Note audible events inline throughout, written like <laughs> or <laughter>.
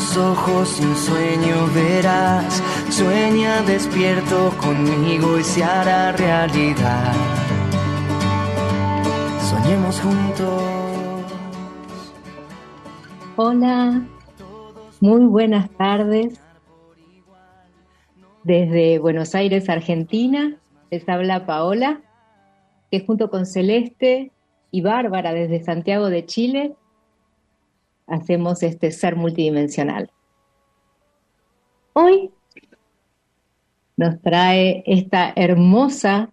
los ojos, un sueño verás. Sueña despierto conmigo y se hará realidad. Soñemos juntos. Hola, muy buenas tardes. Desde Buenos Aires, Argentina, les habla Paola, que junto con Celeste y Bárbara desde Santiago de Chile hacemos este ser multidimensional. Hoy nos trae esta hermosa,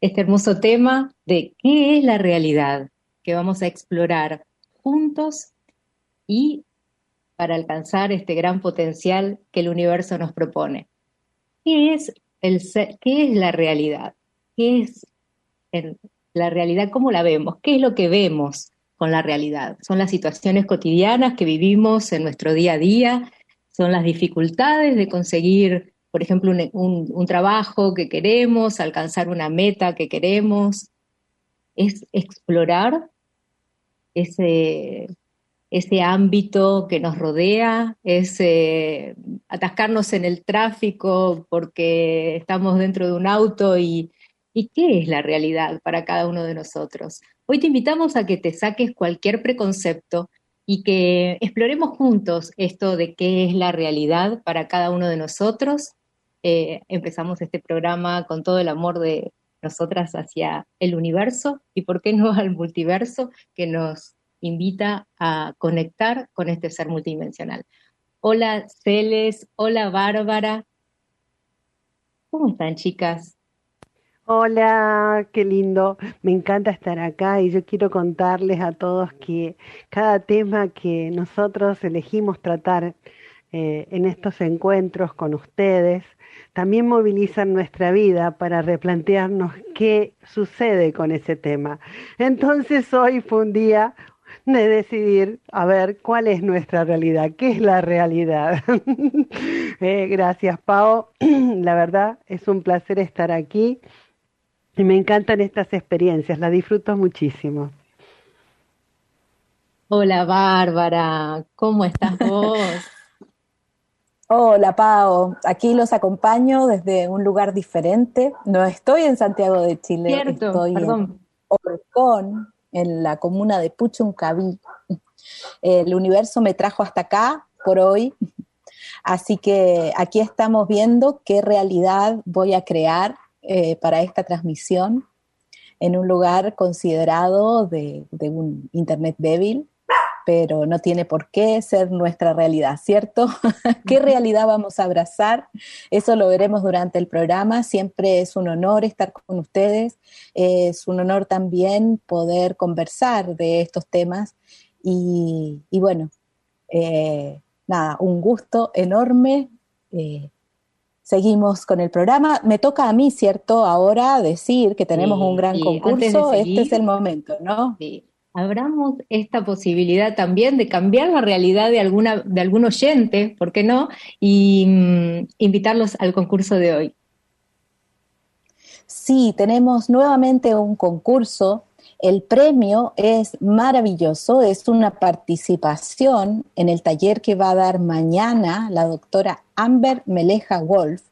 este hermoso tema de qué es la realidad que vamos a explorar juntos y para alcanzar este gran potencial que el universo nos propone. ¿Qué es, el qué es la realidad? ¿Qué es la realidad? ¿Cómo la vemos? ¿Qué es lo que vemos? Con la realidad. Son las situaciones cotidianas que vivimos en nuestro día a día, son las dificultades de conseguir, por ejemplo, un, trabajo que queremos, alcanzar una meta que queremos. Es explorar ese, ese ámbito que nos rodea, es eh, atascarnos en el tráfico porque estamos dentro de un auto y, y qué es la realidad para cada uno de nosotros. Hoy te invitamos a que te saques cualquier preconcepto y que exploremos juntos esto de qué es la realidad para cada uno de nosotros. Eh, empezamos este programa con todo el amor de nosotras hacia el universo y, ¿por qué no, al multiverso que nos invita a conectar con este ser multidimensional? Hola Celes, hola Bárbara. ¿Cómo están chicas? Hola, qué lindo. Me encanta estar acá y yo quiero contarles a todos que cada tema que nosotros elegimos tratar eh, en estos encuentros con ustedes también movilizan nuestra vida para replantearnos qué sucede con ese tema. Entonces hoy fue un día de decidir a ver cuál es nuestra realidad, qué es la realidad. <laughs> Eh, gracias, Pau. <clears throat> La verdad es un placer estar aquí y me encantan estas experiencias, las disfruto muchísimo. Hola Bárbara, ¿cómo estás vos? <laughs> Hola Pao, aquí los acompaño desde un lugar diferente. No estoy en Santiago de Chile, estoy en Orcón, en la comuna de Puchuncaví. El universo me trajo hasta acá por hoy, así que aquí estamos viendo qué realidad voy a crear eh, para esta transmisión en un lugar considerado de, un Internet débil, pero no tiene por qué ser nuestra realidad, ¿cierto? <laughs> ¿Qué realidad vamos a abrazar? Eso lo veremos durante el programa. Siempre es un honor estar con ustedes. Es un honor también poder conversar de estos temas. Y, bueno, eh, nada, un gusto enorme. Eh, Seguimos con el programa. Me toca a mí, ¿cierto? Ahora decir que tenemos un gran concurso. este es el momento, ¿no? Sí. Abramos esta posibilidad también de cambiar la realidad de, alguna, de algún oyente, ¿por qué no? Y mm, invitarlos al concurso de hoy. Sí, tenemos nuevamente un concurso el premio es maravilloso, es una participación en el taller que va a dar mañana la doctora Amber Meleja Wolf,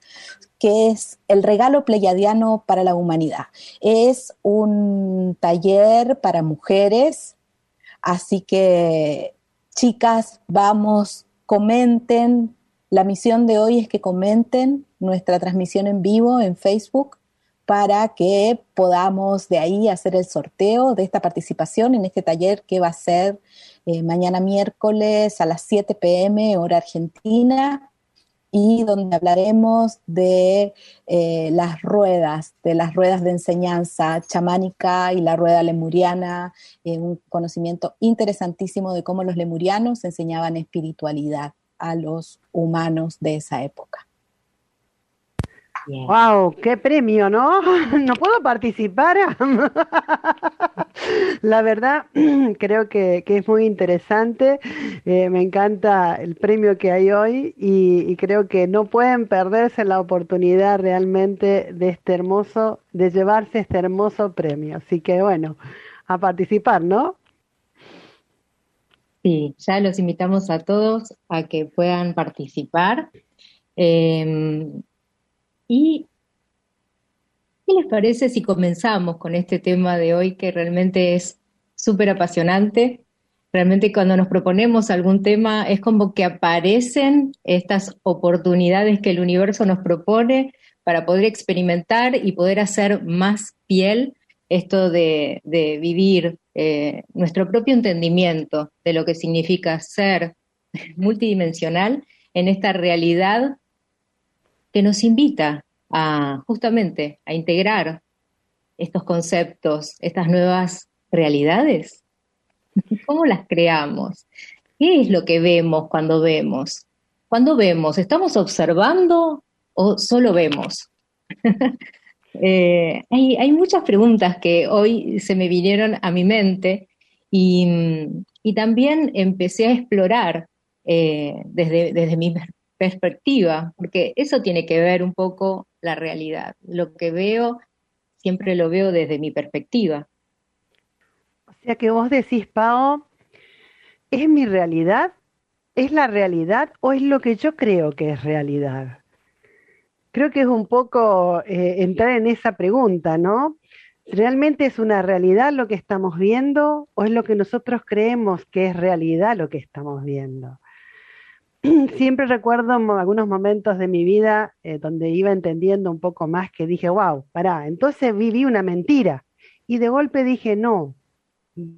que es el regalo pleiadiano para la humanidad. Es un taller para mujeres, así que chicas, vamos, comenten. La misión de hoy es que comenten nuestra transmisión en vivo en Facebook para que podamos de ahí hacer el sorteo de esta participación en este taller que va a ser eh, mañana miércoles a las 7 pm hora argentina y donde hablaremos de eh, las ruedas, de las ruedas de enseñanza chamánica y la rueda lemuriana, eh, un conocimiento interesantísimo de cómo los lemurianos enseñaban espiritualidad. a los humanos de esa época. ¡Wow! ¡Qué premio, ¿no? <laughs> ¿No puedo participar? <laughs> La verdad, <clears throat> creo que, es muy interesante. Eh, me encanta el premio que hay hoy y, creo que no pueden perderse la oportunidad realmente de este hermoso, de llevarse este hermoso premio. Así que bueno, a participar, ¿no? Sí, ya los invitamos a todos a que puedan participar. Em, y ¿qué les parece si comenzamos con este tema de hoy que realmente es súper apasionante? Realmente cuando nos proponemos algún tema es como que aparecen estas oportunidades que el universo nos propone para poder experimentar y poder hacer más piel esto de, vivir eh, nuestro propio entendimiento de lo que significa ser multidimensional en esta realidad que nos invita a justamente a integrar estos conceptos, estas nuevas realidades. ¿Cómo las creamos? ¿Qué es lo que vemos cuando vemos? Cuando vemos, ¿estamos observando o solo vemos? <laughs> Eh, hay, muchas preguntas que hoy se me vinieron a mi mente y, también empecé a explorar eh, desde, desde mi perspectiva, porque eso tiene que ver un poco la realidad. Lo que veo, siempre lo veo desde mi perspectiva. O sea que vos decís, Pao, ¿es mi realidad? ¿Es la realidad o es lo que yo creo que es realidad? Creo que es un poco eh, entrar en esa pregunta, ¿no? ¿Realmente es una realidad lo que estamos viendo o es lo que nosotros creemos que es realidad lo que estamos viendo? <clears throat> siempre recuerdo algunos momentos de mi vida eh, donde iba entendiendo un poco más que dije, wow, pará, entonces viví una mentira. Y de golpe dije, no,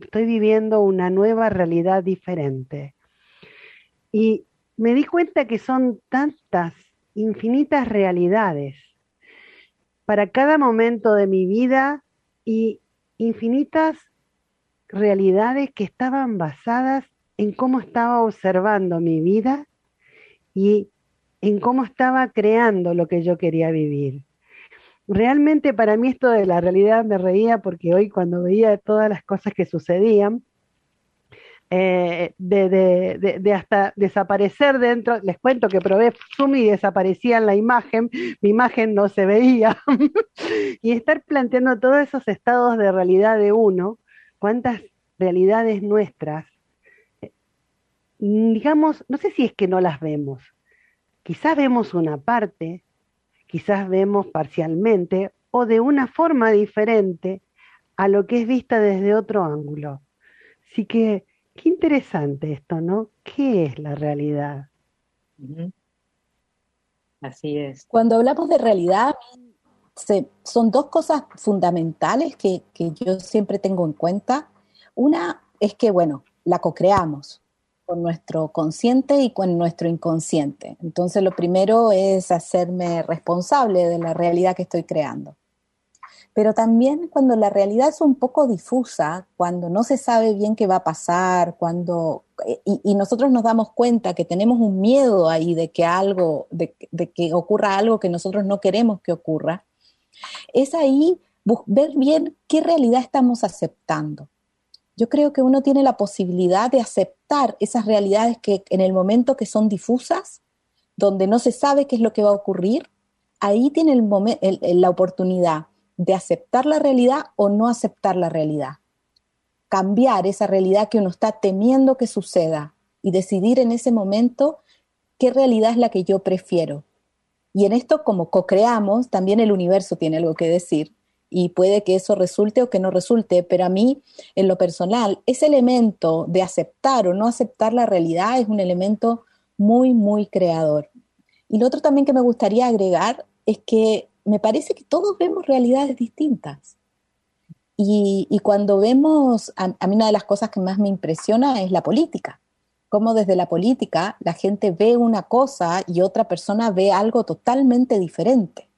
estoy viviendo una nueva realidad diferente. Y me di cuenta que son tantas, infinitas realidades para cada momento de mi vida y infinitas realidades que estaban basadas en cómo estaba observando mi vida y en cómo estaba creando lo que yo quería vivir. Realmente para mí esto de la realidad me reía porque hoy cuando veía todas las cosas que sucedían, eh, de, hasta desaparecer dentro, les cuento que probé Zoom y desaparecía en la imagen, mi imagen no se veía, <laughs> y estar planteando todos esos estados de realidad de uno, cuántas realidades nuestras digamos, no sé si es que no las vemos. Quizás vemos una parte, quizás vemos parcialmente o de una forma diferente a lo que es vista desde otro ángulo. Así que, qué interesante esto, ¿no? ¿Qué es la realidad? Así es. Cuando hablamos de realidad, son dos cosas fundamentales que, que yo siempre tengo en cuenta. Una es que, bueno, la co-creamos con nuestro consciente y con nuestro inconsciente. Entonces lo primero es hacerme responsable de la realidad que estoy creando. Pero también cuando la realidad es un poco difusa, cuando no se sabe bien qué va a pasar, cuando y, nosotros nos damos cuenta que tenemos un miedo ahí de que algo, de que ocurra algo que nosotros no queremos que ocurra, es ahí ver bien qué realidad estamos aceptando yo creo que uno tiene la posibilidad de aceptar esas realidades que en el momento que son difusas, donde no se sabe qué es lo que va a ocurrir, ahí tiene el la oportunidad de aceptar la realidad o no aceptar la realidad. Cambiar esa realidad que uno está temiendo que suceda y decidir en ese momento qué realidad es la que yo prefiero. Y en esto, como co-creamos, también el universo tiene algo que decir y puede que eso resulte o que no resulte, pero a mí, en lo personal, ese elemento de aceptar o no aceptar la realidad es un elemento muy, muy creador. Y lo otro también que me gustaría agregar es que me parece que todos vemos realidades distintas. Y, cuando vemos, a, a, mí una de las cosas que más me impresiona es la política. Cómo desde la política la gente ve una cosa y otra persona ve algo totalmente diferente.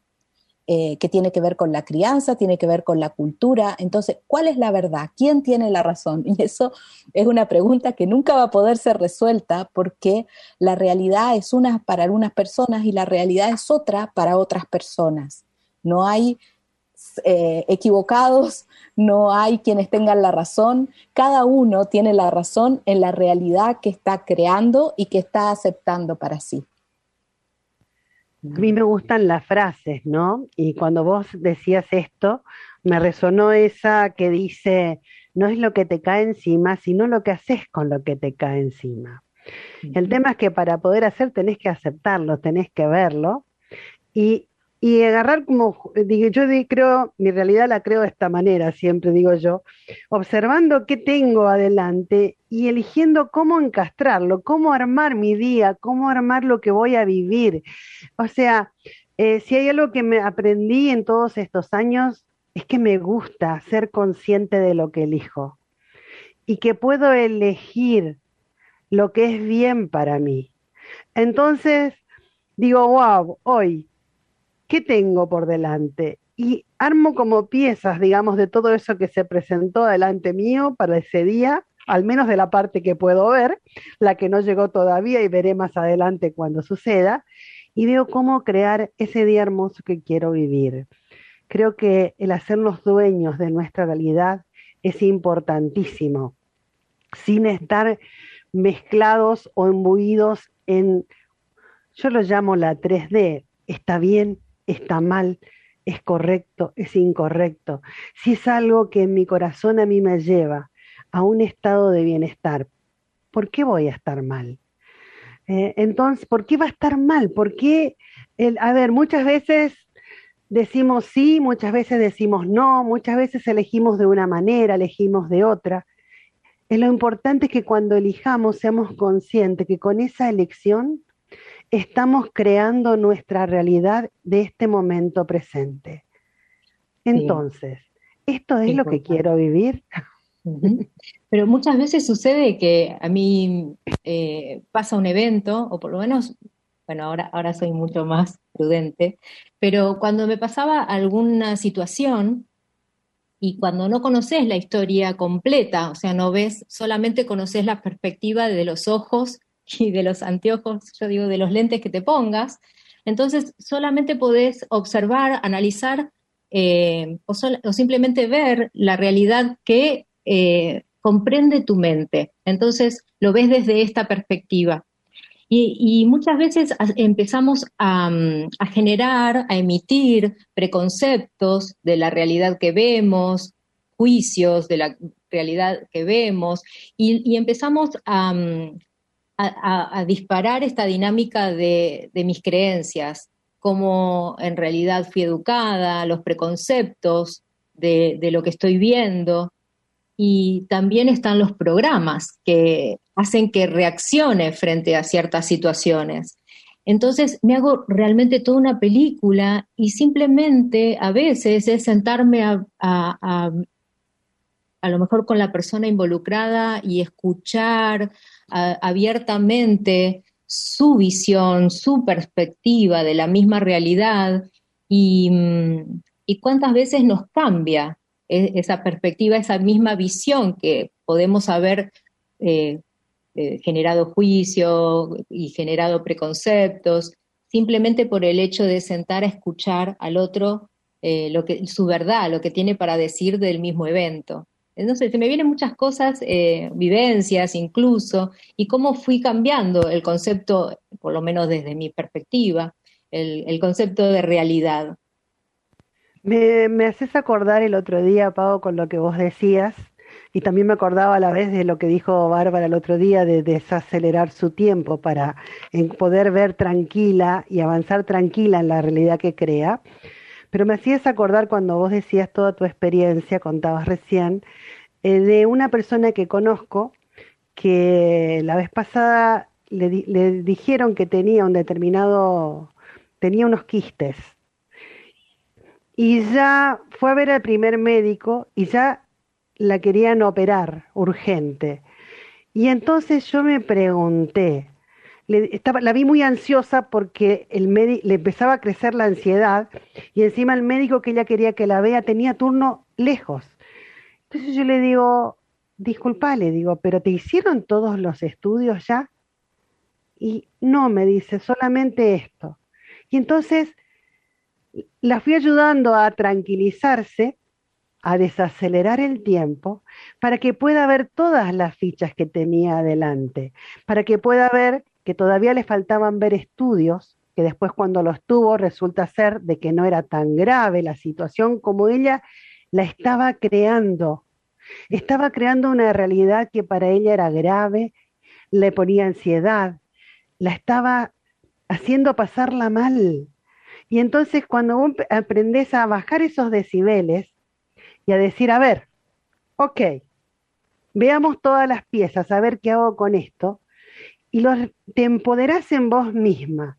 Eh, que tiene que ver con la crianza, tiene que ver con la cultura. Entonces, ¿cuál es la verdad? ¿Quién tiene la razón? <laughs> Y eso es una pregunta que nunca va a poder ser resuelta porque la realidad es una para algunas personas y la realidad es otra para otras personas. No hay eh, equivocados, <laughs> no hay quienes tengan la razón, cada uno tiene la razón en la realidad que está creando y que está aceptando para sí. A mí me gustan las frases, ¿no? Y cuando vos decías esto, me resonó esa que dice, no es lo que te cae encima, sino lo que haces con lo que te cae encima. El tema es que para poder hacer tenés que aceptarlo, tenés que verlo y y agarrar como, digo, yo creo, mi realidad la creo de esta manera, siempre digo yo, observando qué tengo adelante y eligiendo cómo encastrarlo, cómo armar mi día, cómo armar lo que voy a vivir. O sea, eh, si hay algo que me aprendí en todos estos años, es que me gusta ser consciente de lo que elijo y que puedo elegir lo que es bien para mí. Entonces, digo, wow, hoy ¿qué tengo por delante? Y armo como piezas, digamos, de todo eso que se presentó delante mío para ese día, al menos de la parte que puedo ver, la que no llegó todavía y veré más adelante cuando suceda, y veo cómo crear ese día hermoso que quiero vivir. Creo que el hacernos dueños de nuestra realidad es importantísimo, sin estar mezclados o embuidos en, yo lo llamo la 3D, está bien, está mal, es correcto, es incorrecto, si es algo que en mi corazón a mí me lleva a un estado de bienestar, ¿por qué voy a estar mal? Eh, entonces, ¿por qué va a estar mal? ¿Por qué? El, a ver, muchas veces decimos sí, muchas veces decimos no, muchas veces elegimos de una manera, elegimos de otra. Eh, lo importante es que cuando elijamos seamos conscientes que con esa elección estamos creando nuestra realidad de este momento presente. Entonces, ¿esto es lo que quiero vivir? Pero muchas veces sucede que a mí eh, pasa un evento, o por lo menos, bueno, ahora, ahora soy mucho más prudente, pero cuando me pasaba alguna situación y cuando no conoces la historia completa, o sea, no ves, solamente conoces la perspectiva de los ojos <laughs> y de los anteojos, yo digo, de los lentes que te pongas. Entonces, solamente podés observar, analizar eh, o, simplemente ver la realidad que eh, comprende tu mente. Entonces, lo ves desde esta perspectiva. Y, muchas veces empezamos a, generar, a emitir preconceptos de la realidad que vemos, juicios de la realidad que vemos, y empezamos a, a, disparar esta dinámica de, mis creencias, cómo en realidad fui educada, los preconceptos de, lo que estoy viendo. Y también están los programas que hacen que reaccione frente a ciertas situaciones. Entonces me hago realmente toda una película y simplemente a veces es sentarme a, a, a, lo mejor con la persona involucrada y escuchar abiertamente su visión, su perspectiva de la misma realidad y, mm, cuántas veces nos cambia e, esa perspectiva, esa misma visión que podemos haber eh, eh, generado juicio y generado preconceptos, simplemente por el hecho de sentar a escuchar al otro eh, lo que, su verdad, lo que tiene para decir del mismo evento. Entonces, se me vienen muchas cosas, eh, vivencias incluso, y cómo fui cambiando el concepto, por lo menos desde mi perspectiva, el, concepto de realidad. Me, me, haces acordar el otro día, Pau, con lo que vos decías, y también me acordaba a la vez de lo que dijo Bárbara el otro día, de desacelerar su tiempo para poder ver tranquila y avanzar tranquila en la realidad que crea. Pero me hacías acordar cuando vos decías toda tu experiencia, contabas recién, eh, de una persona que conozco que la vez pasada le, dijeron que tenía un determinado, tenía unos quistes. Y ya fue a ver al primer médico y ya la querían operar urgente. Y entonces yo me pregunté, la vi muy ansiosa porque el le empezaba a crecer la ansiedad y encima el médico que ella quería que la vea tenía turno lejos. Entonces yo le digo, disculpa, le digo, pero ¿te hicieron todos los estudios ya? Y no, me dice, solamente esto. Y entonces la fui ayudando a tranquilizarse, a desacelerar el tiempo, para que pueda ver todas las fichas que tenía adelante, para que pueda ver que todavía le faltaban ver estudios, que después cuando los tuvo resulta ser de que no era tan grave la situación como ella la estaba creando. Estaba creando una realidad que para ella era grave, le ponía ansiedad, la estaba haciendo pasarla mal. Y entonces cuando aprendes a bajar esos decibeles y a decir, a ver, ok, veamos todas las piezas, a ver qué hago con esto, y te empoderás en vos misma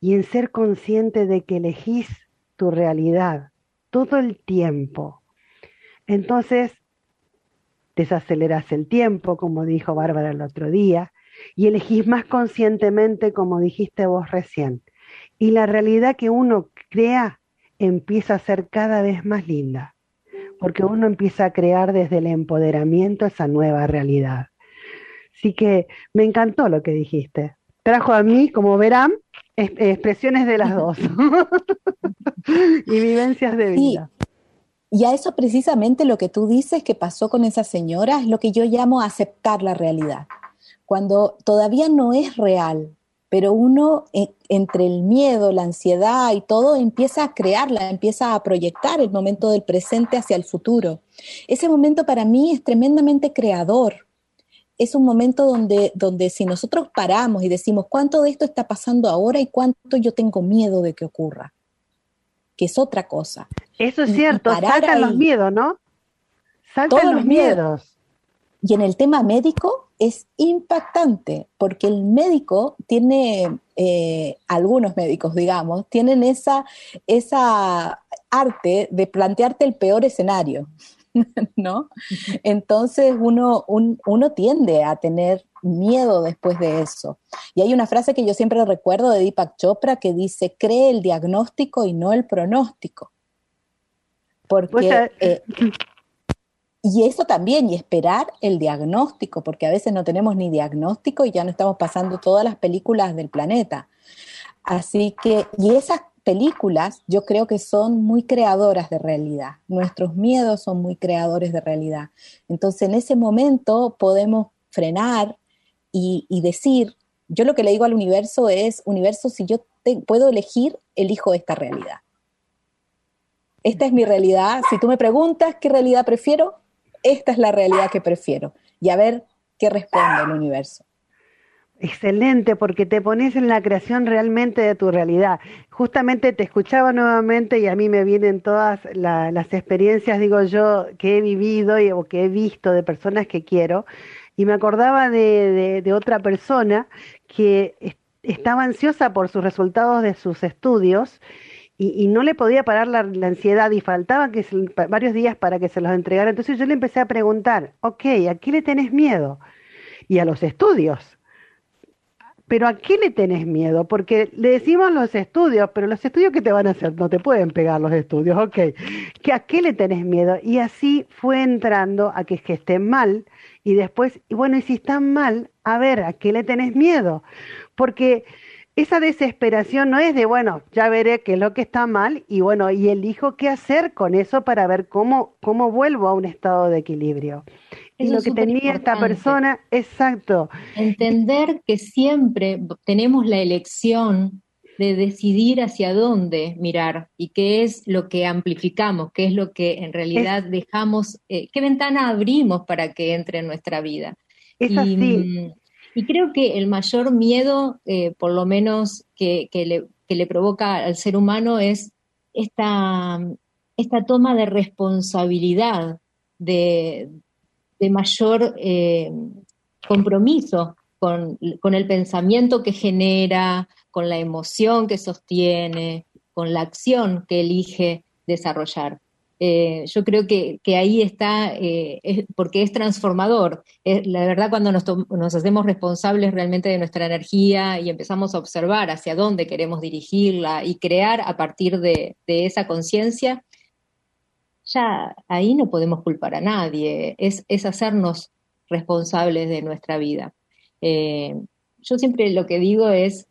y en ser consciente de que elegís tu realidad todo el tiempo. Entonces, desaceleras el tiempo, como dijo Bárbara el otro día, y elegís más conscientemente, como dijiste vos recién. Y la realidad que uno crea empieza a ser cada vez más linda, porque uno empieza a crear desde el empoderamiento esa nueva realidad. Así que me encantó lo que dijiste. Trajo a mí, como verán, expresiones de las dos <laughs> <laughs> y vivencias de vida. Y a eso precisamente lo que tú dices que pasó con esa señora es lo que yo llamo aceptar la realidad. Cuando todavía no es real, pero uno eh, entre el miedo, la ansiedad y todo empieza a crearla, empieza a proyectar el momento del presente hacia el futuro. Ese momento para mí es tremendamente creador, es un momento donde, donde si nosotros paramos y decimos cuánto de esto está pasando ahora y cuánto yo tengo miedo de que ocurra, que es otra cosa. Eso es cierto, saltan los miedos, ¿no? Saltan los, miedos. Y en el tema médico es impactante, porque el médico tiene, eh, algunos médicos, digamos, tienen esa, esa arte de plantearte el peor escenario. <laughs> ¿no? Entonces uno, uno tiende a tener miedo después de eso. Y hay una frase que yo siempre recuerdo de Deepak Chopra que dice, cree el diagnóstico y no el pronóstico. Porque... Eh, y eso también, y esperar el diagnóstico, porque a veces no tenemos ni diagnóstico y ya no estamos pasando todas las películas del planeta. Así que, y esas películas yo creo que son muy creadoras de realidad. Nuestros miedos son muy creadores de realidad. Entonces en ese momento podemos frenar y, decir, yo lo que le digo al universo es, universo, si yo puedo elegir, elijo esta realidad. Esta es mi realidad. Si tú me preguntas qué realidad prefiero, esta es la realidad que prefiero. Y a ver qué responde el universo. Excelente, porque te pones en la creación realmente de tu realidad. Justamente te escuchaba nuevamente y a mí me vienen todas las experiencias, digo yo, que he vivido y, o que he visto de personas que quiero. Y me acordaba de, otra persona que estaba ansiosa por sus resultados de sus estudios y, no le podía parar la, ansiedad y faltaba que varios días para que se los entregara. Entonces yo le empecé a preguntar, ok, ¿a qué le tenés miedo? Y a los estudios pero ¿a qué le tenés miedo? Porque le decimos los estudios, pero los estudios que te van a hacer, no te pueden pegar los estudios, ok. ¿Que ¿A qué le tenés miedo? Y así fue entrando a que, que estén mal y después, y bueno, y si están mal, a ver, ¿a qué le tenés miedo? Porque esa desesperación no es de, bueno, ya veré qué es lo que está mal y bueno, y elijo qué hacer con eso para ver cómo, cómo vuelvo a un estado de equilibrio y lo que tenía esta persona, exacto. Entender que siempre tenemos la elección de decidir hacia dónde mirar y qué es lo que amplificamos, qué es lo que en realidad dejamos, eh, qué ventana abrimos para que entre en nuestra vida. Es así. Mm, y creo que el mayor miedo, eh, por lo menos que, le, que, le, provoca al ser humano, es esta, esta toma de responsabilidad de, de mayor eh, compromiso con, el pensamiento que genera, con la emoción que sostiene, con la acción que elige desarrollar. Eh, yo creo que, ahí está, eh, porque es transformador. la verdad, cuando nos, hacemos responsables realmente de nuestra energía y empezamos a observar hacia dónde queremos dirigirla y crear a partir de, esa conciencia, ya ahí no podemos culpar a nadie, es, hacernos responsables de nuestra vida. Eh, yo siempre lo que digo es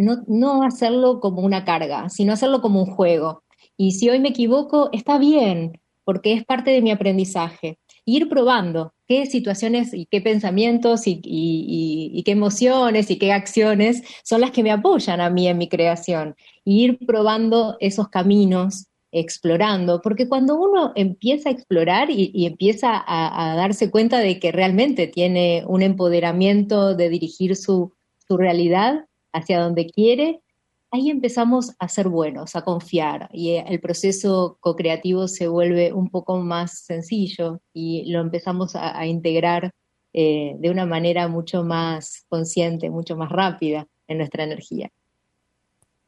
no, hacerlo como una carga, sino hacerlo como un juego. Y si hoy me equivoco, está bien, porque es parte de mi aprendizaje. Ir probando qué situaciones y qué pensamientos y, qué emociones y qué acciones son las que me apoyan a mí en mi creación. Y ir probando esos caminos, explorando, porque cuando uno empieza a explorar y, empieza a, darse cuenta de que realmente tiene un empoderamiento de dirigir su realidad hacia donde quiere, ahí empezamos a ser buenos, a confiar y eh, el proceso co-creativo se vuelve un poco más sencillo y lo empezamos a, integrar eh, de una manera mucho más consciente, mucho más rápida en nuestra energía.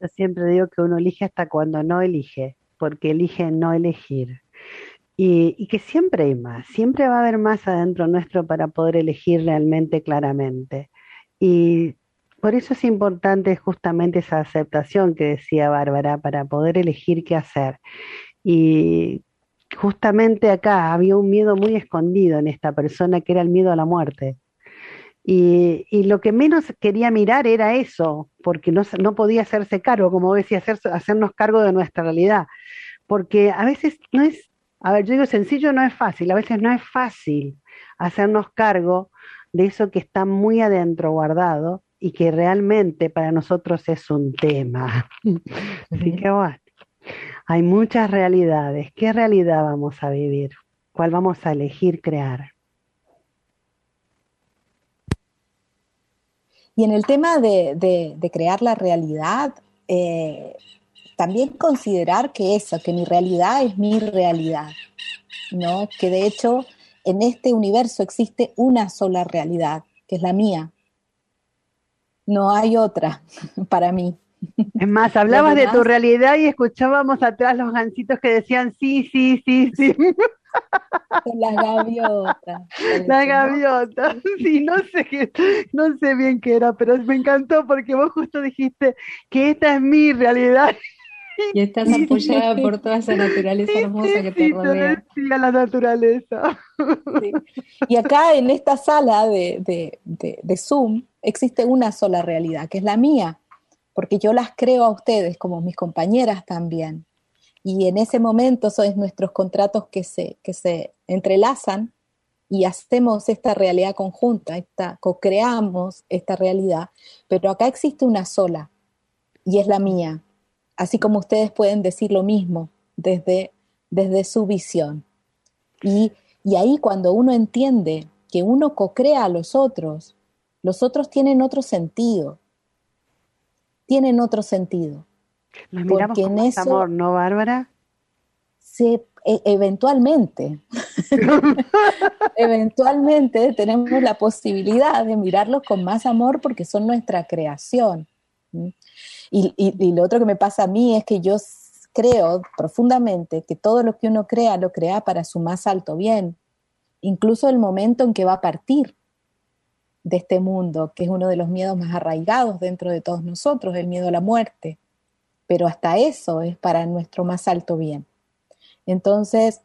Yo siempre digo que uno elige hasta cuando no elige, porque elige no elegir. Y, y, que siempre hay más, siempre va a haber más adentro nuestro para poder elegir realmente claramente. Y por eso es importante justamente esa aceptación que decía Bárbara para poder elegir qué hacer. Y justamente acá había un miedo muy escondido en esta persona que era el miedo a la muerte. Y, lo que menos quería mirar era eso, porque no, no podía hacerse cargo, como decía, hacer, hacernos cargo de nuestra realidad. Porque a veces no es, a ver, yo digo sencillo, no es fácil, a veces no es fácil hacernos cargo de eso que está muy adentro guardado y que realmente para nosotros es un tema. <laughs> Así que bueno, hay muchas realidades. ¿Qué realidad vamos a vivir? ¿Cuál vamos a elegir crear? Y en el tema de, crear la realidad, eh, también considerar que eso, que mi realidad es mi realidad, ¿no? Que de hecho en este universo existe una sola realidad, que es la mía, no hay otra <laughs> para mí. Es más, hablabas de tu realidad y escuchábamos atrás los gancitos que decían sí, sí, sí, sí. <laughs> las gaviotas. Las gaviotas, <laughs> sí, no sé qué, no sé bien qué era, pero me encantó porque vos justo dijiste que esta es mi realidad. Y estás apoyada por toda esa naturaleza hermosa que te rodea. Sí, a la naturaleza. Y acá en esta sala de, de Zoom, existe una sola realidad, que es la mía, porque yo las creo a ustedes como mis compañeras también. Y en ese momento son nuestros contratos que se, que se entrelazan y hacemos esta realidad conjunta, esta, co-creamos esta realidad, pero acá existe una sola y es la mía, así como ustedes pueden decir lo mismo desde, desde su visión. Y, y ahí cuando uno entiende que uno co-crea a los otros, los otros tienen otro sentido. Tienen otro sentido. Nos miramos Porque en amor, ¿no, Bárbara? Se, e, eventualmente, <laughs> eventualmente tenemos la posibilidad de mirarlos con más amor porque son nuestra creación. Y, lo otro que me pasa a mí es que yo creo profundamente que todo lo que uno crea lo crea para su más alto bien, incluso el momento en que va a partir de este mundo, que es uno de los miedos más arraigados dentro de todos nosotros, el miedo a la muerte. Pero hasta eso es para nuestro más alto bien. Entonces,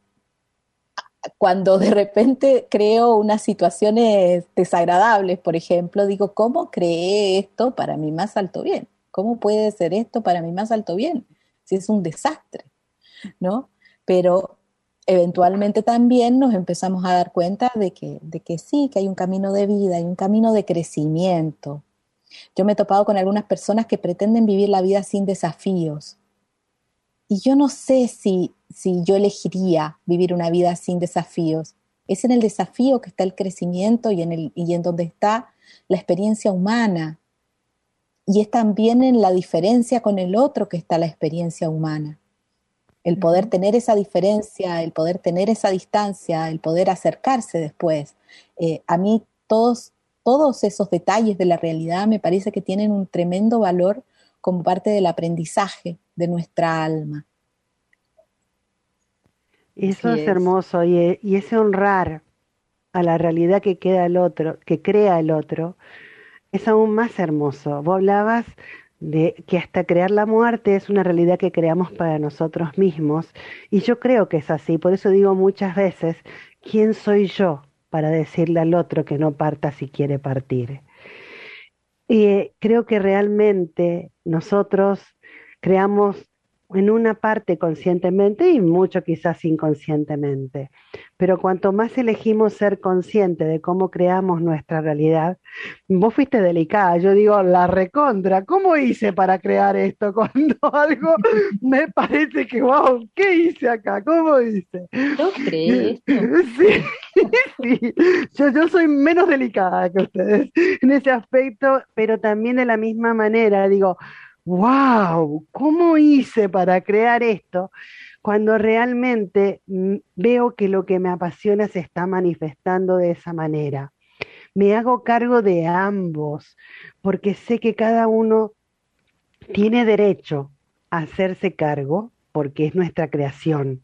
cuando de repente creo unas situaciones desagradables, por ejemplo, digo, ¿cómo creé esto para mi más alto bien? ¿Cómo puede ser esto para mi más alto bien? Si es un desastre, ¿no? Pero eventualmente también nos empezamos a dar cuenta de que, de que sí, que hay un camino de vida, hay un camino de crecimiento. Yo me he topado con algunas personas que pretenden vivir la vida sin desafíos. Y yo no sé si, si yo elegiría vivir una vida sin desafíos. Es en el desafío que está el crecimiento y en, el, y en donde está la experiencia humana. Y es también en la diferencia con el otro que está la experiencia humana el poder tener esa diferencia, el poder tener esa distancia, el poder acercarse después. Eh, a mí todos, todos esos detalles de la realidad me parece que tienen un tremendo valor como parte del aprendizaje de nuestra alma. Eso es, hermoso y, y, ese honrar a la realidad que queda el otro, que crea el otro, es aún más hermoso. Vos hablabas de que hasta crear la muerte es una realidad que creamos para nosotros mismos y yo creo que es así, por eso digo muchas veces, ¿quién soy yo para decirle al otro que no parta si quiere partir? Y creo que realmente nosotros creamos en una parte conscientemente y mucho quizás inconscientemente. Pero cuanto más elegimos ser conscientes de cómo creamos nuestra realidad, vos fuiste delicada, yo digo la recontra, ¿cómo hice para crear esto? <laughs> Cuando algo me parece que, wow, ¿qué hice acá? ¿Cómo hice? ¿No crees? <laughs> Sí, sí. Yo, yo soy menos delicada que ustedes en ese aspecto, pero también de la misma manera, digo, wow, ¿cómo hice para crear esto? Cuando realmente mm, veo que lo que me apasiona se está manifestando de esa manera. Me hago cargo de ambos, porque sé que cada uno tiene derecho a hacerse cargo, porque es nuestra creación.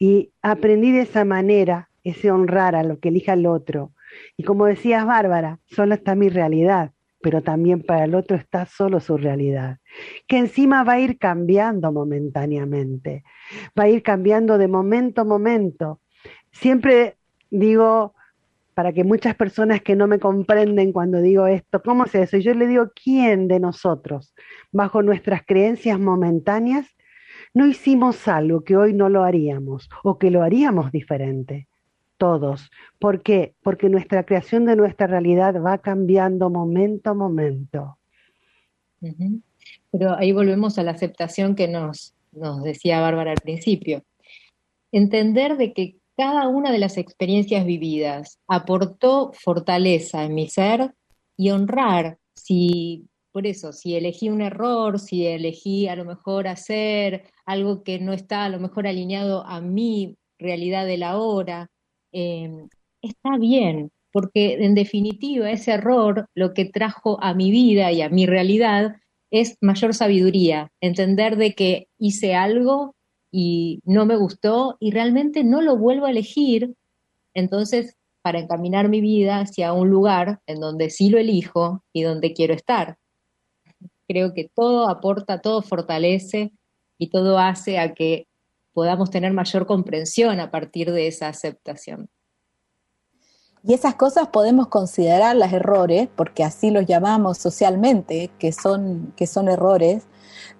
Y aprendí de esa manera, ese honrar a lo que elija el otro. Y como decías, Bárbara, solo está mi realidad pero también para el otro está solo su realidad, que encima va a ir cambiando momentáneamente, va a ir cambiando de momento a momento. Siempre digo, para que muchas personas que no me comprenden cuando digo esto, ¿cómo es eso? Y yo le digo, ¿quién de nosotros, bajo nuestras creencias momentáneas, no hicimos algo que hoy no lo haríamos o que lo haríamos diferente? Todos. ¿Por qué? Porque nuestra creación de nuestra realidad va cambiando momento a momento. Pero ahí volvemos a la aceptación que nos, nos decía Bárbara al principio. Entender de que cada una de las experiencias vividas aportó fortaleza en mi ser y honrar si, por eso, si elegí un error, si elegí a lo mejor hacer algo que no está a lo mejor alineado a mi realidad de la hora, Em, está bien, porque en definitiva ese error lo que trajo a mi vida y a mi realidad es mayor sabiduría, entender de que hice algo y no me gustó y realmente no lo vuelvo a elegir, entonces para encaminar mi vida hacia un lugar en donde sí lo elijo y donde quiero estar. Creo que todo aporta, todo fortalece y todo hace a que podamos tener mayor comprensión a partir de esa aceptación. Y esas cosas podemos considerarlas errores, porque así los llamamos socialmente, que son, que son errores,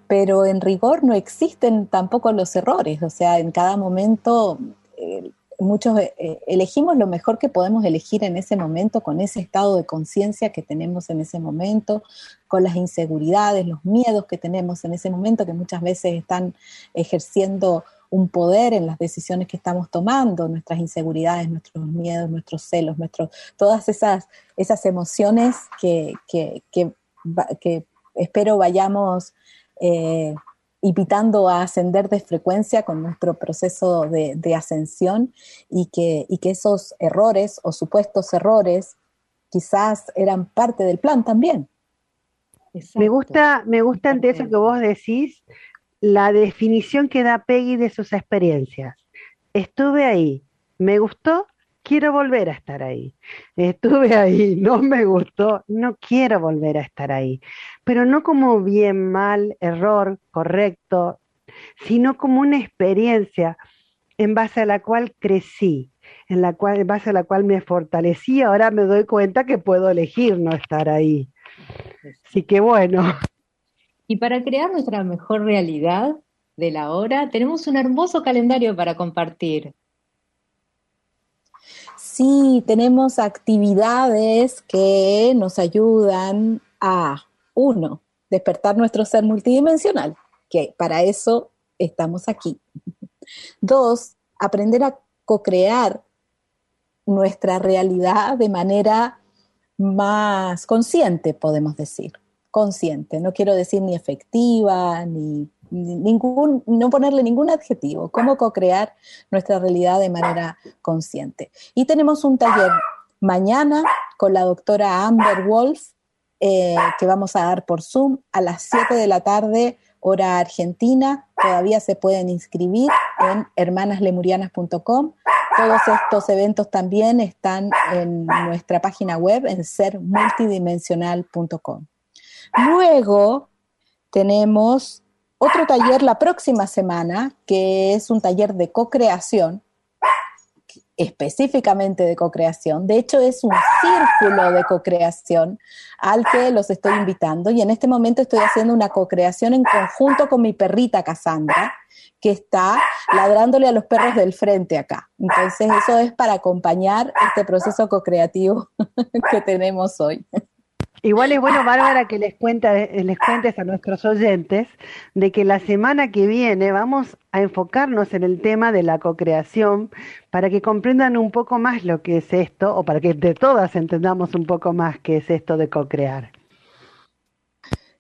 pero en rigor no existen tampoco los errores, o sea, en cada momento eh, muchos eh, elegimos lo mejor que podemos elegir en ese momento, con ese estado de conciencia que tenemos en ese momento, con las inseguridades, los miedos que tenemos en ese momento, que muchas veces están ejerciendo un poder en las decisiones que estamos tomando, nuestras inseguridades, nuestros miedos, nuestros celos, nuestros, todas esas, esas emociones que, que, que, espero vayamos eh, invitando a ascender de frecuencia con nuestro proceso de, de ascensión y que, y que esos errores o supuestos errores quizás eran parte del plan también. Me gusta, me gusta ante eso que vos decís, la definición que da Peggy de sus experiencias. Estuve ahí, me gustó, quiero volver a estar ahí. Estuve <laughs> ahí, no me gustó, no quiero volver a estar ahí. Pero no como bien, mal, error, correcto, sino como una experiencia en base a la cual crecí, en la cual, en base a la cual me fortalecí. Ahora me doy cuenta que puedo elegir no estar ahí. Así que bueno, y para crear nuestra mejor realidad de la hora, tenemos un hermoso calendario para compartir. Sí, tenemos actividades que nos ayudan a, uno, despertar nuestro ser multidimensional, que para eso estamos aquí. Dos, aprender a co-crear nuestra realidad de manera más consciente, podemos decir consciente, no quiero decir ni efectiva, ni, ningún, no ponerle ningún adjetivo, cómo co-crear nuestra realidad de manera consciente. Y tenemos un taller mañana con la doctora Amber Wolf, eh, que vamos a dar por Zoom a las 7 de la tarde, hora argentina. Todavía se pueden inscribir en hermanaslemurianas.com. Todos estos eventos también están en nuestra página web en sermultidimensional.com. Luego tenemos otro taller la próxima semana, que es un taller de co-creación, específicamente de co-creación. De hecho, es un círculo de co-creación al que los estoy invitando y en este momento estoy haciendo una co-creación en conjunto con mi perrita Cassandra, que está ladrándole a los perros del frente acá. Entonces, eso es para acompañar este proceso co-creativo <laughs> que tenemos hoy. Igual es bueno, <laughs> Bárbara, que les, cuenta, les cuentes a nuestros oyentes de que la semana que viene vamos a enfocarnos en el tema de la cocreación para que comprendan un poco más lo que es esto, o para que de todas entendamos un poco más qué es esto de cocrear.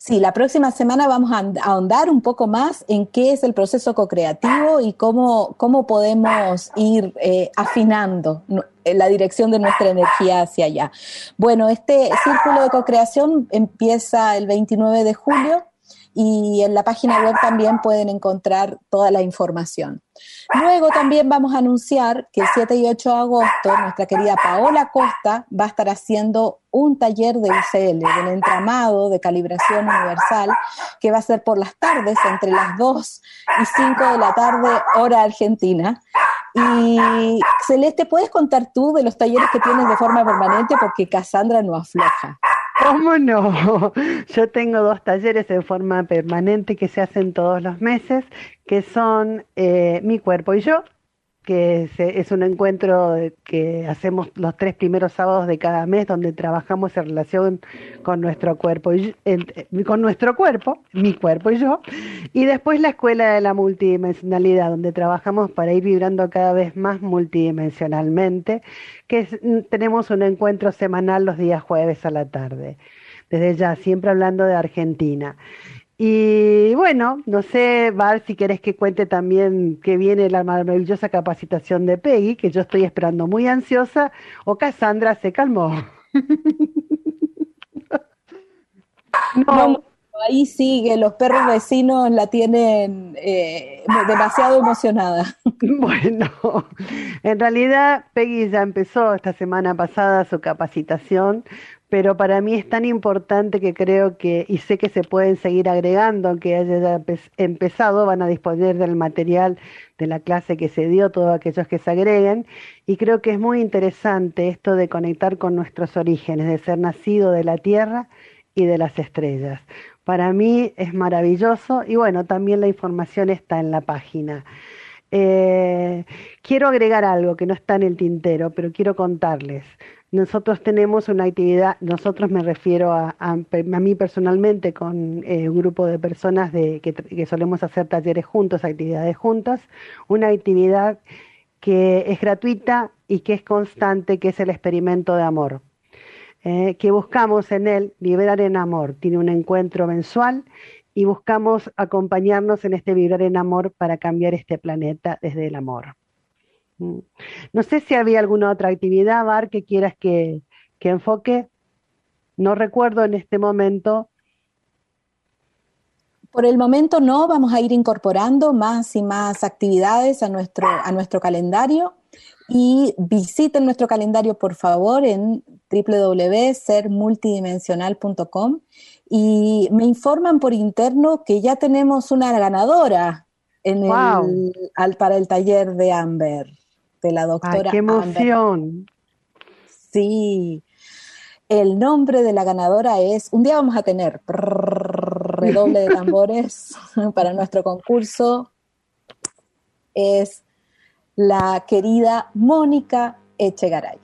Sí, la próxima semana vamos a ahondar un poco más en qué es el proceso co-creativo y cómo, cómo podemos ir eh, afinando la dirección de nuestra energía hacia allá. Bueno, este círculo de co-creación empieza el 29 de julio y en la página web también pueden encontrar toda la información. Luego también vamos a anunciar que el 7 y 8 de agosto nuestra querida Paola Costa va a estar haciendo un taller de UCL, del entramado de calibración universal, que va a ser por las tardes, entre las 2 y 5 de la tarde, hora argentina. Y Celeste, ¿puedes contar tú de los talleres que tienes de forma permanente? Porque Cassandra no afloja. ¿Cómo no? <laughs> Yo tengo dos talleres en forma permanente que se hacen todos los meses, que son eh, Mi cuerpo y yo, que es, un encuentro que hacemos los tres primeros sábados de cada mes, donde trabajamos en relación con nuestro cuerpo, y, con nuestro cuerpo, mi cuerpo y yo, y después la escuela de la multidimensionalidad, donde trabajamos para ir vibrando cada vez más multidimensionalmente, que tenemos un encuentro semanal los días jueves a la tarde. Desde ya, siempre hablando de Argentina. Y bueno, no sé, Val, si querés que cuente también que viene la maravillosa capacitación de Peggy, que yo estoy esperando muy ansiosa, o Cassandra se calmó. <laughs> no. ahí sigue, los perros vecinos la tienen eh, demasiado emocionada. <laughs> Bueno, en realidad Peggy ya empezó esta semana pasada su capacitación, pero para mí es tan importante que creo que, y sé que se pueden seguir agregando, aunque haya empezado, van a disponer del material de la clase que se dio, todos aquellos que se agreguen, y creo que es muy interesante esto de conectar con nuestros orígenes, de ser nacido de la tierra y de las estrellas. Para mí es maravilloso y bueno, también la información está en la página. Eh, quiero agregar algo que no está en el tintero, pero quiero contarles. Nosotros tenemos una actividad, nosotros me refiero a, a, mí personalmente con eh, un grupo de personas de, que, solemos hacer talleres juntos, actividades juntas, una actividad que es gratuita y que es constante, que es el experimento de amor, eh, que buscamos en él vibrar en amor. Tiene un encuentro mensual y buscamos acompañarnos en este vibrar en amor para cambiar este planeta desde el amor. Mm. No sé si había alguna otra actividad, Bar, que quieras que, enfoque. No recuerdo en este momento. Por el momento no, vamos a ir incorporando más y más actividades a nuestro, a nuestro calendario y visiten nuestro calendario por favor en www.sermultidimensional.com y me informan por interno que ya tenemos una ganadora en el, para el taller de Amber de la doctora. ¡Qué emoción! Sí. El nombre de la ganadora es, un día vamos a tener redoble de <laughs> tambores <laughs> para nuestro concurso, es la querida Mónica Echegaray.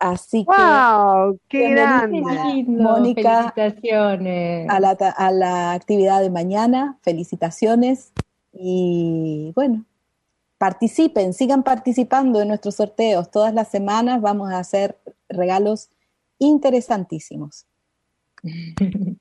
Así que. ¡Wow! ¡Qué grande! Mónica, felicitaciones. A la, a la actividad de mañana, felicitaciones. Y bueno, participen, sigan participando en nuestros sorteos. Todas las semanas vamos a hacer regalos interesantísimos. <laughs>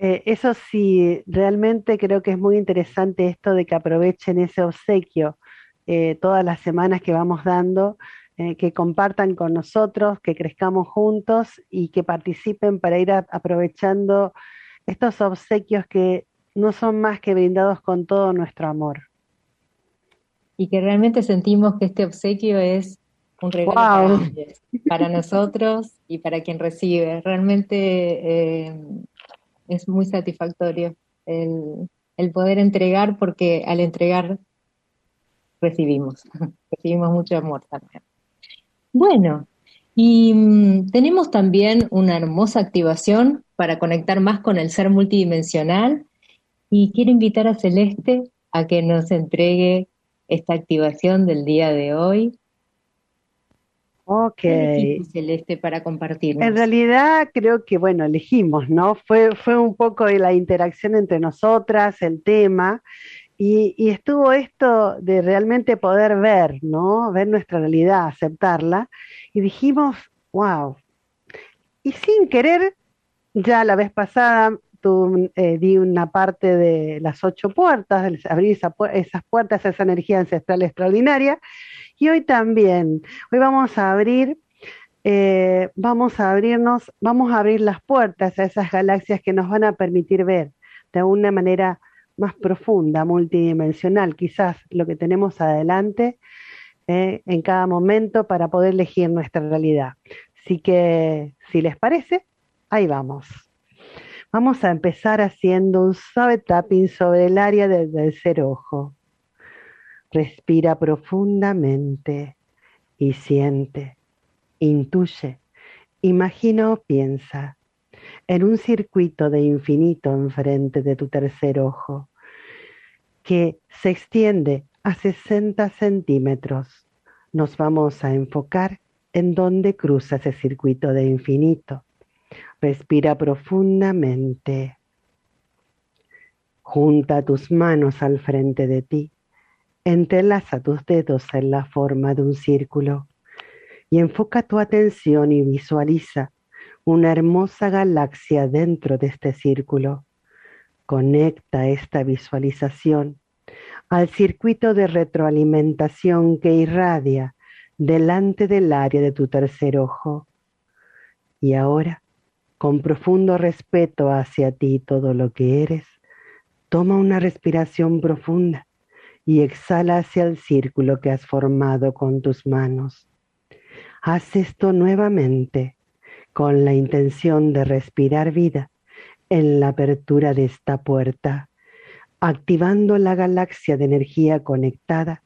Eh, eso sí, realmente creo que es muy interesante esto de que aprovechen ese obsequio eh, todas las semanas que vamos dando, eh, que compartan con nosotros, que crezcamos juntos y que participen para ir aprovechando estos obsequios que no son más que brindados con todo nuestro amor. Y que realmente sentimos que este obsequio es un regalo para, nosotros y para quien recibe. Realmente eh, es muy satisfactorio el, el poder entregar porque al entregar recibimos, <laughs> recibimos mucho amor también. Bueno, y mm, tenemos también una hermosa activación para conectar más con el ser multidimensional y quiero invitar a Celeste a que nos entregue esta activación del día de hoy. Ok. Celeste para compartir. En realidad creo que, bueno, elegimos, ¿no? Fue, fue un poco de la interacción entre nosotras, el tema, y, y, estuvo esto de realmente poder ver, ¿no? Ver nuestra realidad, aceptarla, y dijimos, wow. Y sin querer, ya la vez pasada tú, eh, di una parte de las ocho puertas, abrir esas puertas, esa energía ancestral extraordinaria. Y hoy también, hoy vamos a abrir, eh, vamos a abrirnos, vamos a abrir las puertas a esas galaxias que nos van a permitir ver de una manera más profunda, multidimensional, quizás lo que tenemos adelante eh, en cada momento para poder elegir nuestra realidad. Así que, si les parece, ahí vamos. Vamos a empezar haciendo un suave tapping sobre el área del tercer ojo. Respira profundamente y siente, intuye, imagina o piensa en un circuito de infinito enfrente de tu tercer ojo que se extiende a 60 centímetros. Nos vamos a enfocar en dónde cruza ese circuito de infinito. Respira profundamente. Junta tus manos al frente de ti. Entrelaza tus dedos en la forma de un círculo y enfoca tu atención y visualiza una hermosa galaxia dentro de este círculo. Conecta esta visualización al circuito de retroalimentación que irradia delante del área de tu tercer ojo. Y ahora con profundo respeto hacia ti todo lo que eres, toma una respiración profunda y exhala hacia el círculo que has formado con tus manos. Haz esto nuevamente con la intención de respirar vida en la apertura de esta puerta, activando la galaxia de energía conectada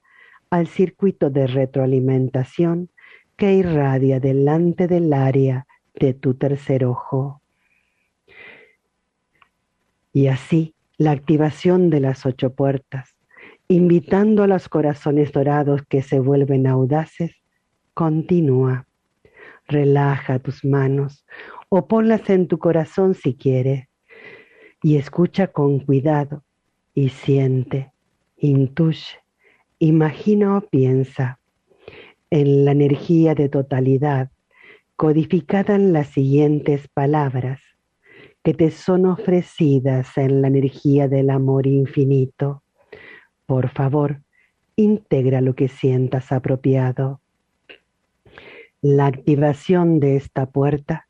al circuito de retroalimentación que irradia delante del área de tu tercer ojo. Y así la activación de las ocho puertas, invitando a los corazones dorados que se vuelven audaces, continúa. Relaja tus manos o ponlas en tu corazón si quieres y escucha con cuidado y siente, intuye, imagina o piensa en la energía de totalidad codificada en las siguientes palabras que te son ofrecidas en la energía del amor infinito. Por favor, integra lo que sientas apropiado. La activación de esta puerta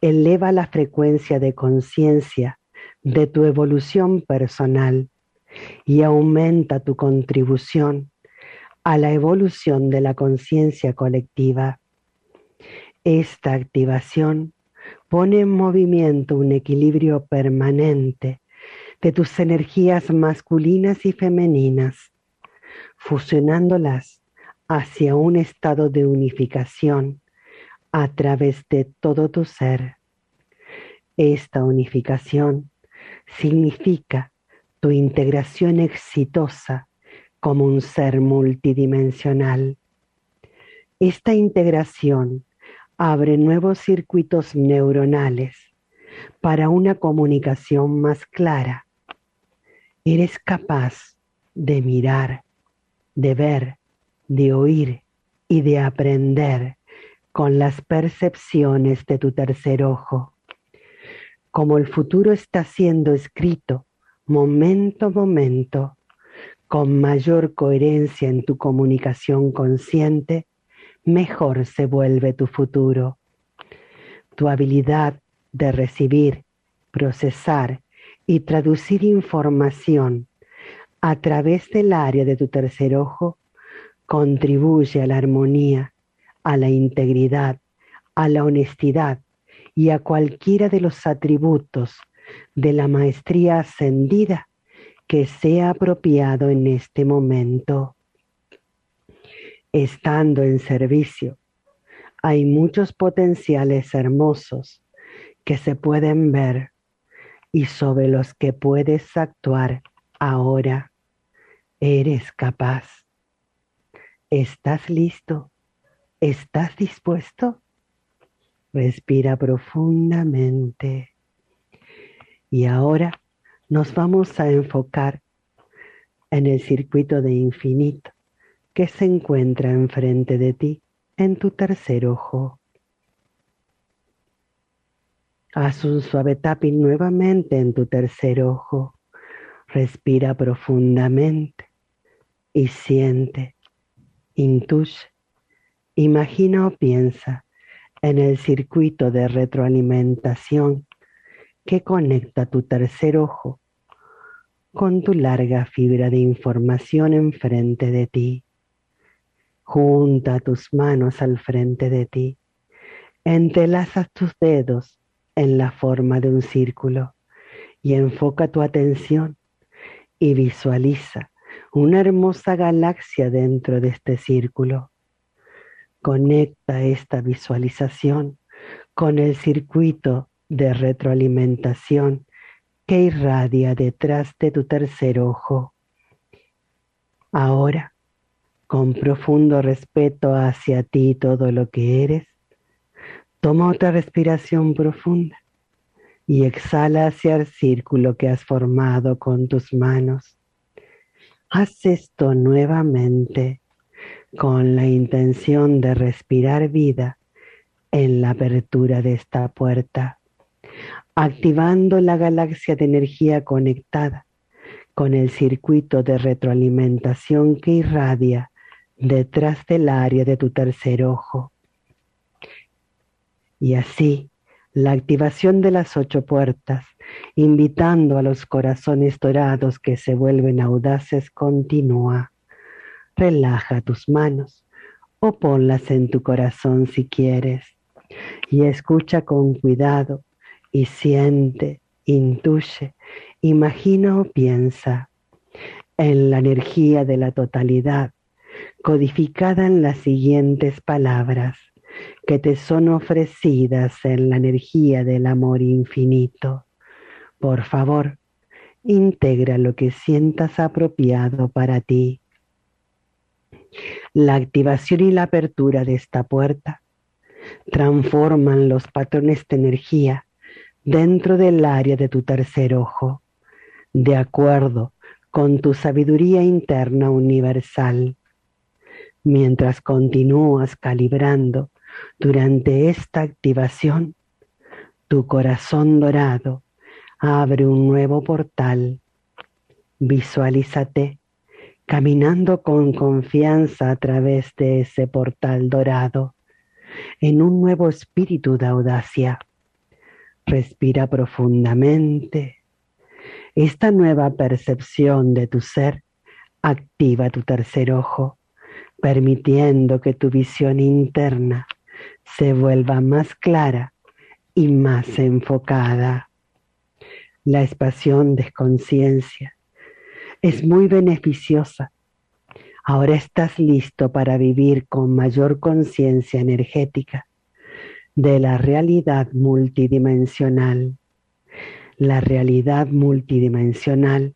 eleva la frecuencia de conciencia de tu evolución personal y aumenta tu contribución a la evolución de la conciencia colectiva. Esta activación pone en movimiento un equilibrio permanente de tus energías masculinas y femeninas, fusionándolas hacia un estado de unificación a través de todo tu ser. Esta unificación significa tu integración exitosa como un ser multidimensional. Esta integración abre nuevos circuitos neuronales para una comunicación más clara. Eres capaz de mirar, de ver, de oír y de aprender con las percepciones de tu tercer ojo. Como el futuro está siendo escrito momento a momento, con mayor coherencia en tu comunicación consciente, mejor se vuelve tu futuro. Tu habilidad de recibir, procesar y traducir información a través del área de tu tercer ojo contribuye a la armonía, a la integridad, a la honestidad y a cualquiera de los atributos de la maestría ascendida que sea apropiado en este momento. Estando en servicio, hay muchos potenciales hermosos que se pueden ver y sobre los que puedes actuar ahora. Eres capaz. ¿Estás listo? ¿Estás dispuesto? Respira profundamente. Y ahora nos vamos a enfocar en el circuito de infinito que se encuentra enfrente de ti en tu tercer ojo. Haz un suave tapping nuevamente en tu tercer ojo. Respira profundamente y siente, intuye, imagina o piensa en el circuito de retroalimentación que conecta tu tercer ojo con tu larga fibra de información enfrente de ti. Junta tus manos al frente de ti. Entrelazas tus dedos en la forma de un círculo y enfoca tu atención y visualiza una hermosa galaxia dentro de este círculo. Conecta esta visualización con el circuito de retroalimentación que irradia detrás de tu tercer ojo. Ahora, con profundo respeto hacia ti todo lo que eres, toma otra respiración profunda y exhala hacia el círculo que has formado con tus manos. Haz esto nuevamente con la intención de respirar vida en la apertura de esta puerta, activando la galaxia de energía conectada con el circuito de retroalimentación que irradia detrás del área de tu tercer ojo. Y así, la activación de las ocho puertas, invitando a los corazones dorados que se vuelven audaces, continúa relaja tus manos o ponlas en tu corazón si quieres y escucha con cuidado y siente, intuye, imagina o piensa en la energía de la totalidad codificada en las siguientes palabras que te son ofrecidas en la energía del amor infinito. Por favor, integra lo que sientas apropiado para ti la activación y la apertura de esta puerta transforman los patrones de energía dentro del área de tu tercer ojo, de acuerdo con tu sabiduría interna universal. Mientras continúas calibrando durante esta activación, tu corazón dorado abre un nuevo portal. Visualízate caminando con confianza a través de ese portal dorado, en un nuevo espíritu de audacia. Respira profundamente. Esta nueva percepción de tu ser activa tu tercer ojo, permitiendo que tu visión interna se vuelva más clara y más enfocada. La expansión de conciencia es muy beneficiosa. Ahora estás listo para vivir con mayor conciencia energética de la realidad multidimensional. La realidad multidimensional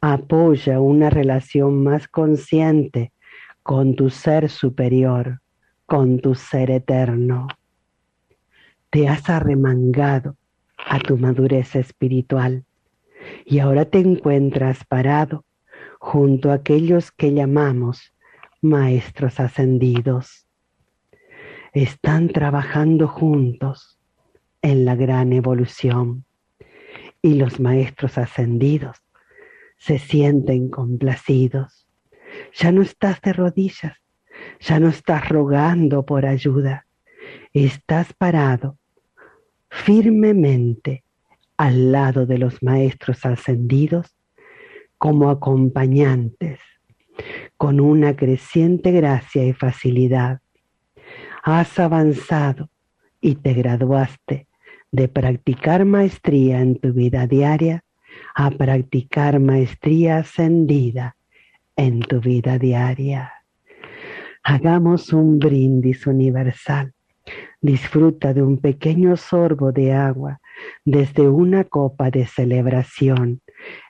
apoya una relación más consciente con tu ser superior, con tu ser eterno. Te has arremangado a tu madurez espiritual y ahora te encuentras parado junto a aquellos que llamamos maestros ascendidos. Están trabajando juntos en la gran evolución y los maestros ascendidos se sienten complacidos. Ya no estás de rodillas, ya no estás rogando por ayuda, estás parado firmemente al lado de los maestros ascendidos como acompañantes con una creciente gracia y facilidad. Has avanzado y te graduaste de practicar maestría en tu vida diaria a practicar maestría ascendida en tu vida diaria. Hagamos un brindis universal. Disfruta de un pequeño sorbo de agua desde una copa de celebración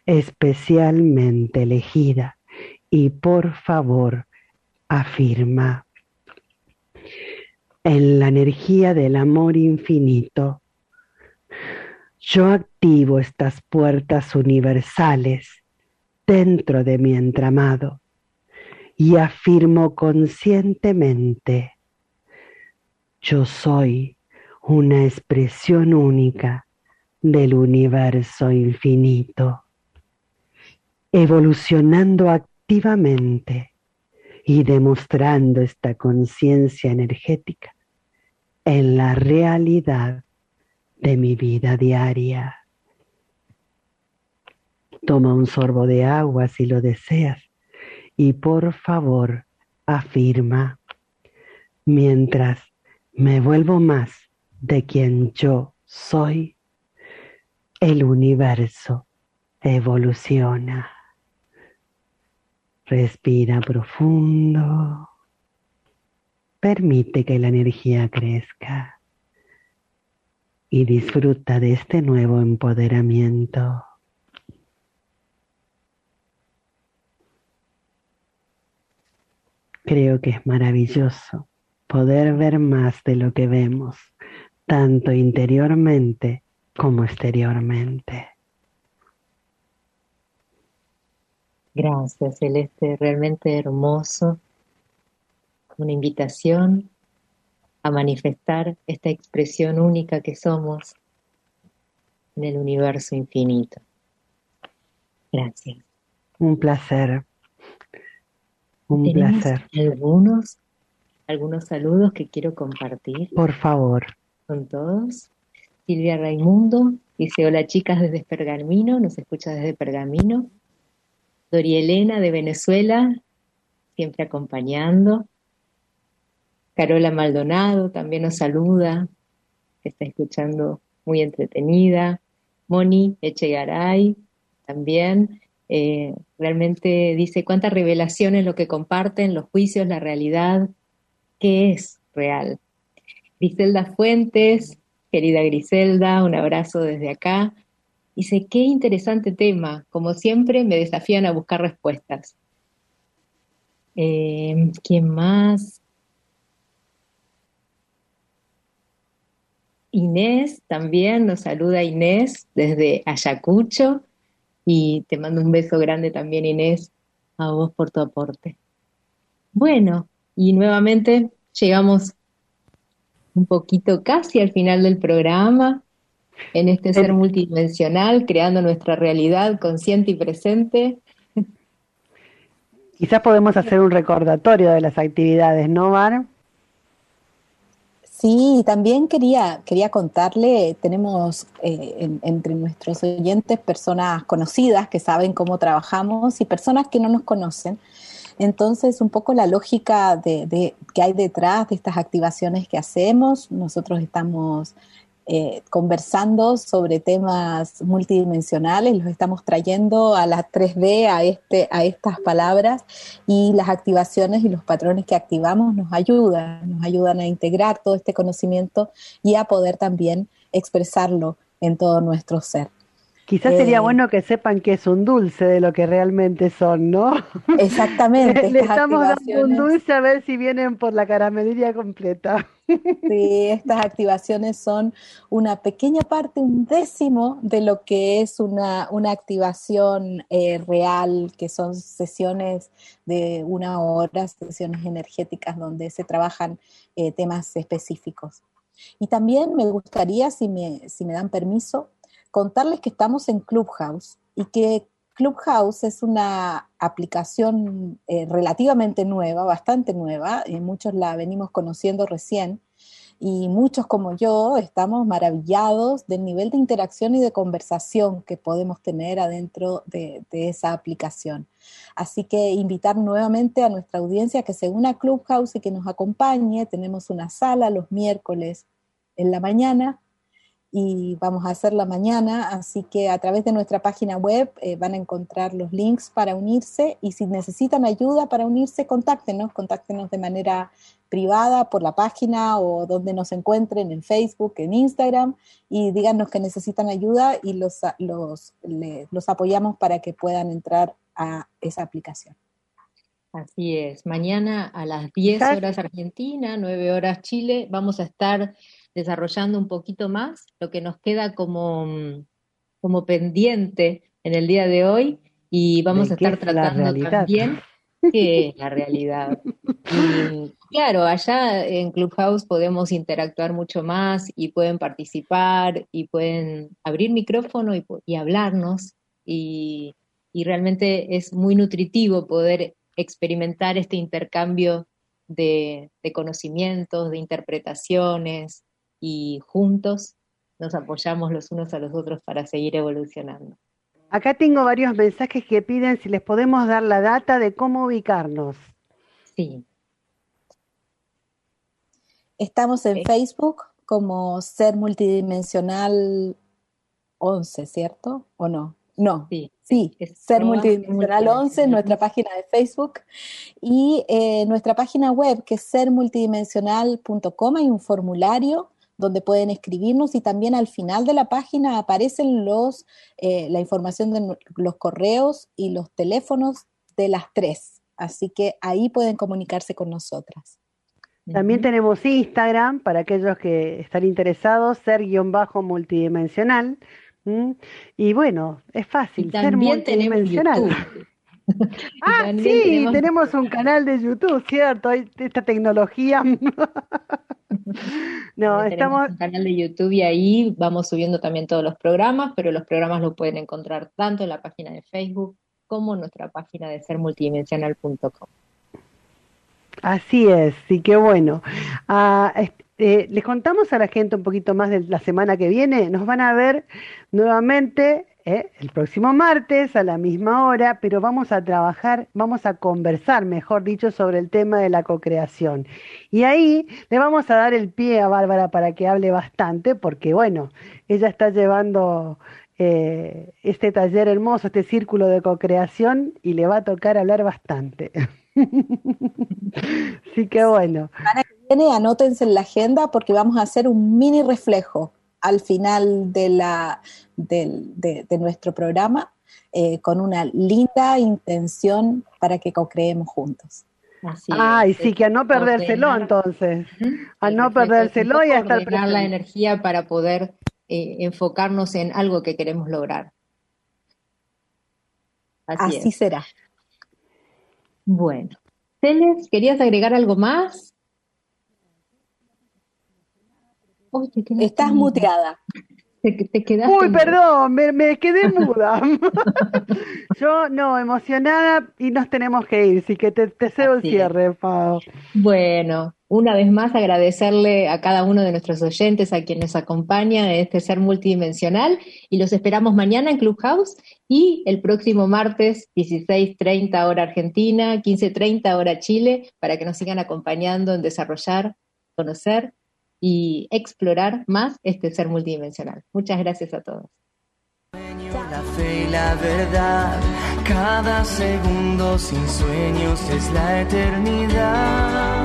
especialmente elegida y por favor afirma en la energía del amor infinito. Yo activo estas puertas universales dentro de mi entramado y afirmo conscientemente, yo soy una expresión única del universo infinito, evolucionando activamente y demostrando esta conciencia energética en la realidad de mi vida diaria. Toma un sorbo de agua si lo deseas y por favor afirma, mientras me vuelvo más de quien yo soy, el universo evoluciona. Respira profundo. Permite que la energía crezca y disfruta de este nuevo empoderamiento. Creo que es maravilloso poder ver más de lo que vemos, tanto interiormente como exteriormente. Gracias, Celeste, realmente hermoso. Una invitación a manifestar esta expresión única que somos en el universo infinito. Gracias. Un placer. Un placer. Algunos, algunos saludos que quiero compartir. Por favor. Con todos. Silvia Raimundo dice: Hola chicas desde Pergamino, nos escucha desde Pergamino. Dori Elena de Venezuela, siempre acompañando. Carola Maldonado también nos saluda, está escuchando muy entretenida. Moni Echegaray también. Eh, realmente dice cuánta revelación es lo que comparten, los juicios, la realidad, qué es real. Griselda Fuentes, querida Griselda, un abrazo desde acá. Dice, qué interesante tema. Como siempre, me desafían a buscar respuestas. Eh, ¿Quién más? Inés también, nos saluda Inés desde Ayacucho y te mando un beso grande también Inés a vos por tu aporte. Bueno, y nuevamente llegamos un poquito casi al final del programa en este ser multidimensional, creando nuestra realidad consciente y presente. Quizás podemos hacer un recordatorio de las actividades, ¿no, Mar? Sí, también quería, quería contarle, tenemos eh, entre nuestros oyentes personas conocidas que saben cómo trabajamos y personas que no nos conocen. Entonces, un poco la lógica de, de, que hay detrás de estas activaciones que hacemos. Nosotros estamos eh, conversando sobre temas multidimensionales, los estamos trayendo a la 3D, a, este, a estas palabras, y las activaciones y los patrones que activamos nos ayudan, nos ayudan a integrar todo este conocimiento y a poder también expresarlo en todo nuestro ser. Quizás sería eh, bueno que sepan que es un dulce de lo que realmente son, ¿no? Exactamente. <laughs> Le, estamos dando un dulce a ver si vienen por la caramelería completa. <laughs> Sí, estas activaciones son una pequeña parte, un décimo de lo que es una, una activación eh, real, que son sesiones de una hora, sesiones energéticas donde se trabajan eh, temas específicos. Y también me gustaría, si me, si me dan permiso, contarles que estamos en Clubhouse y que Clubhouse es una aplicación eh, relativamente nueva, bastante nueva, y muchos la venimos conociendo recién, y muchos como yo estamos maravillados del nivel de interacción y de conversación que podemos tener adentro de, esa aplicación. Así que invitar nuevamente a nuestra audiencia que se una a Clubhouse y que nos acompañe. Tenemos una sala los miércoles en la mañana y vamos a hacerla mañana, así que a través de nuestra página web eh, van a encontrar los links para unirse y si necesitan ayuda para unirse, contáctenos, contáctenos de manera privada por la página o donde nos encuentren en Facebook, en Instagram y díganos que necesitan ayuda y los, los, los apoyamos para que puedan entrar a esa aplicación. Así es, mañana a las 10 horas Argentina, 9 horas Chile, vamos a estar desarrollando un poquito más lo que nos queda como, como pendiente en el día de hoy y vamos a estar tratando también qué es <laughs> la realidad. Y claro, allá en Clubhouse podemos interactuar mucho más y pueden participar y pueden abrir micrófono y, hablarnos y, realmente es muy nutritivo poder experimentar este intercambio de, de conocimientos, de interpretaciones, y juntos nos apoyamos los unos a los otros para seguir evolucionando. Acá tengo varios mensajes que piden si les podemos dar la data de cómo ubicarnos. Sí. Estamos en Facebook como Ser Multidimensional 11, ¿cierto? ¿O no? No. Sí. Sí, Ser Multidimensional 11, nuestra página de Facebook. Y eh, nuestra página web, que es sermultidimensional.com, hay un formulario donde pueden escribirnos y también al final de la página aparecen los, eh, la información de los correos y los teléfonos de las tres. Así que ahí pueden comunicarse con nosotras. También tenemos Instagram para aquellos que están interesados, ser-multidimensional. Y bueno, es fácil, ser multidimensional. <laughs> <laughs> ah, sí, tenemos... un canal de YouTube, ¿cierto? Esta tecnología. <laughs> <laughs> no, estamos. Un canal de YouTube y ahí vamos subiendo también todos los programas, pero los programas los pueden encontrar tanto en la página de Facebook como en nuestra página de sermultidimensional.com. Así es, sí, qué bueno. Ah, eh, les contamos a la gente un poquito más de la semana que viene. Nos van a ver nuevamente ¿eh? el próximo martes a la misma hora, pero vamos a trabajar, vamos a conversar, mejor dicho, sobre el tema de la cocreación. Y ahí le vamos a dar el pie a Bárbara para que hable bastante, porque bueno, ella está llevando eh, este taller hermoso, este círculo de cocreación, y le va a tocar hablar bastante. <laughs> Así que bueno. Viene, anótense en la agenda porque vamos a hacer un mini reflejo al final de, la, de, nuestro programa eh, con una linda intención para que co-creemos juntos. Ay, sí, que a no perdérselo entonces. A no perdérselo y a estar presente. la energía para poder eh, enfocarnos en algo que queremos lograr. Así, será. Bueno. Celes, ¿querías agregar algo más? Estás muteada. Uy, perdón, me, quedé <laughs> muda. <laughs> Yo no, emocionada y nos tenemos que ir, así que te, cedo el cierre, Pau. Bueno, una vez más agradecerle a cada uno de nuestros oyentes, a quien nos acompaña en este ser multidimensional y los esperamos mañana en Clubhouse y el próximo martes 16.30 hora Argentina, 15.30 hora Chile, para que nos sigan acompañando en desarrollar, conocer y explorar más este ser multidimensional. Muchas gracias a todos. La fe y la verdad, cada segundo sin sueños es la eternidad.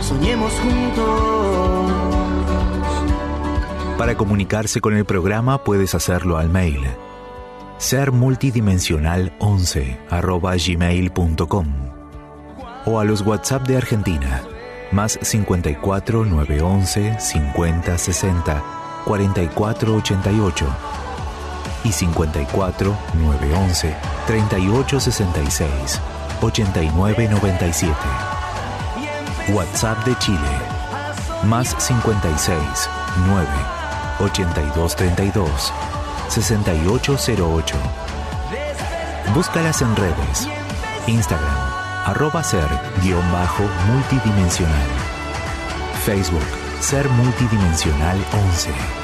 Soñemos juntos. Para comunicarse con el programa puedes hacerlo al mail sermultidimensional11 gmail.com o a los WhatsApp de Argentina más 54 911 50 60 44 88 y 54 911 38 66 89 97. WhatsApp de Chile más 56 9 82 32 6808. Búscalas en redes. Instagram arroba ser guion bajo multidimensional. Facebook, Ser Multidimensional 11.